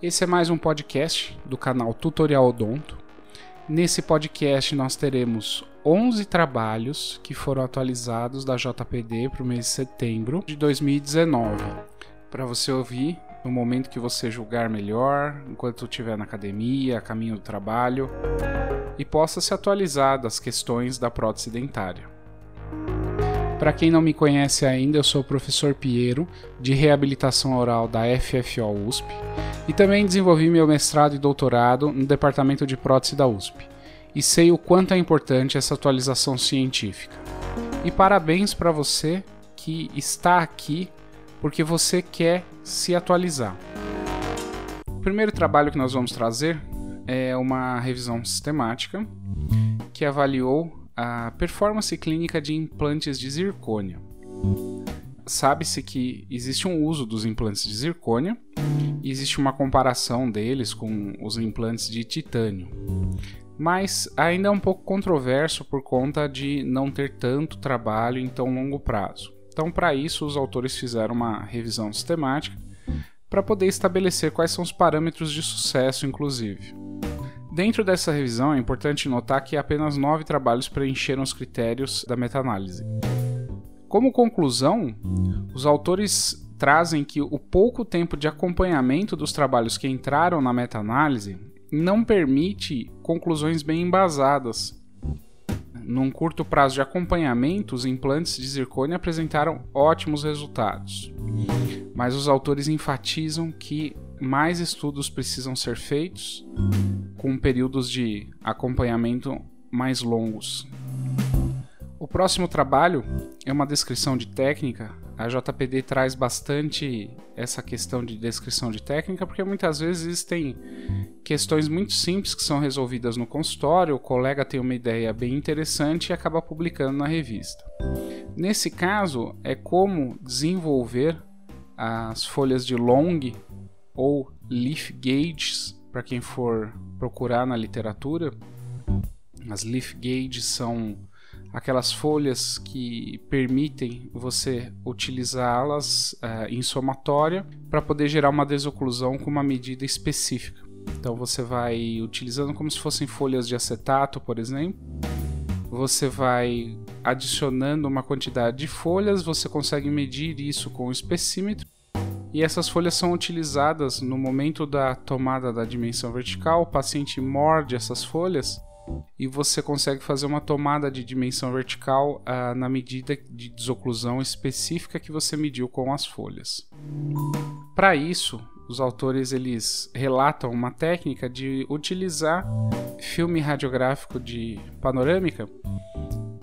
Esse é mais um podcast do canal Tutorial Odonto. Nesse podcast nós teremos 11 trabalhos que foram atualizados da JPD para o mês de setembro de 2019. Para você ouvir no momento que você julgar melhor, enquanto estiver na academia, caminho do trabalho, e possa se atualizar das questões da prótese dentária. Para quem não me conhece ainda, eu sou o professor Piero, de reabilitação oral da FFO USP, e também desenvolvi meu mestrado e doutorado no departamento de prótese da USP, e sei o quanto é importante essa atualização científica. E parabéns para você que está aqui porque você quer se atualizar. O primeiro trabalho que nós vamos trazer é uma revisão sistemática que avaliou a performance clínica de implantes de zircônia. Sabe-se que existe um uso dos implantes de zircônia e existe uma comparação deles com os implantes de titânio. Mas ainda é um pouco controverso por conta de não ter tanto trabalho em tão longo prazo. Então, para isso, os autores fizeram uma revisão sistemática para poder estabelecer quais são os parâmetros de sucesso, inclusive. Dentro dessa revisão, é importante notar que apenas nove trabalhos preencheram os critérios da meta-análise. Como conclusão, os autores trazem que o pouco tempo de acompanhamento dos trabalhos que entraram na meta-análise não permite conclusões bem embasadas. Num curto prazo de acompanhamento, os implantes de zircônia apresentaram ótimos resultados. Mas os autores enfatizam que mais estudos precisam ser feitos com períodos de acompanhamento mais longos. Próximo trabalho é uma descrição de técnica. A JPD traz bastante essa questão de descrição de técnica, porque muitas vezes existem questões muito simples que são resolvidas no consultório, o colega tem uma ideia bem interessante e acaba publicando na revista. Nesse caso, é como desenvolver as folhas de long ou leaf gauges para quem for procurar na literatura, as leaf gauges são aquelas folhas que permitem você utilizá-las uh, em somatória para poder gerar uma desoclusão com uma medida específica. Então você vai utilizando como se fossem folhas de acetato, por exemplo. Você vai adicionando uma quantidade de folhas, você consegue medir isso com o espessímetro e essas folhas são utilizadas no momento da tomada da dimensão vertical. O paciente morde essas folhas e você consegue fazer uma tomada de dimensão vertical uh, na medida de desoclusão específica que você mediu com as folhas. Para isso, os autores eles relatam uma técnica de utilizar filme radiográfico de panorâmica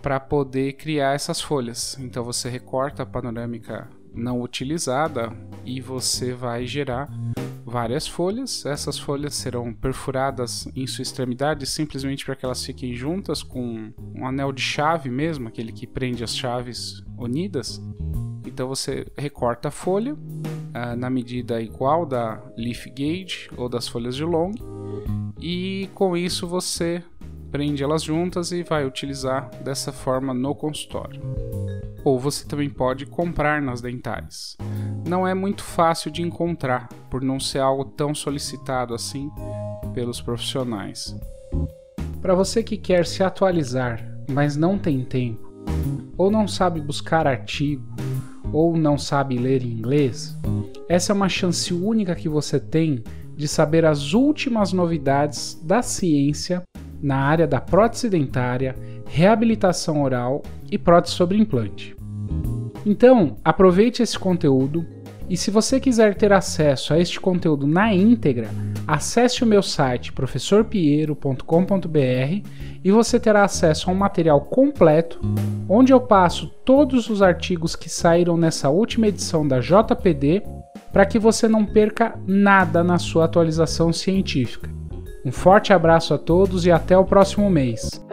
para poder criar essas folhas. Então você recorta a panorâmica não utilizada e você vai gerar várias folhas. Essas folhas serão perfuradas em sua extremidade simplesmente para que elas fiquem juntas com um anel de chave mesmo, aquele que prende as chaves unidas. Então você recorta a folha uh, na medida igual da leaf gauge ou das folhas de long e com isso você prende elas juntas e vai utilizar dessa forma no consultório ou você também pode comprar nas dentais. Não é muito fácil de encontrar, por não ser algo tão solicitado assim pelos profissionais. Para você que quer se atualizar, mas não tem tempo, ou não sabe buscar artigo, ou não sabe ler inglês, essa é uma chance única que você tem de saber as últimas novidades da ciência na área da prótese dentária, reabilitação oral e prótese sobre implante. Então, aproveite esse conteúdo e se você quiser ter acesso a este conteúdo na íntegra, acesse o meu site professorpiero.com.br e você terá acesso a um material completo onde eu passo todos os artigos que saíram nessa última edição da JPD para que você não perca nada na sua atualização científica. Um forte abraço a todos e até o próximo mês.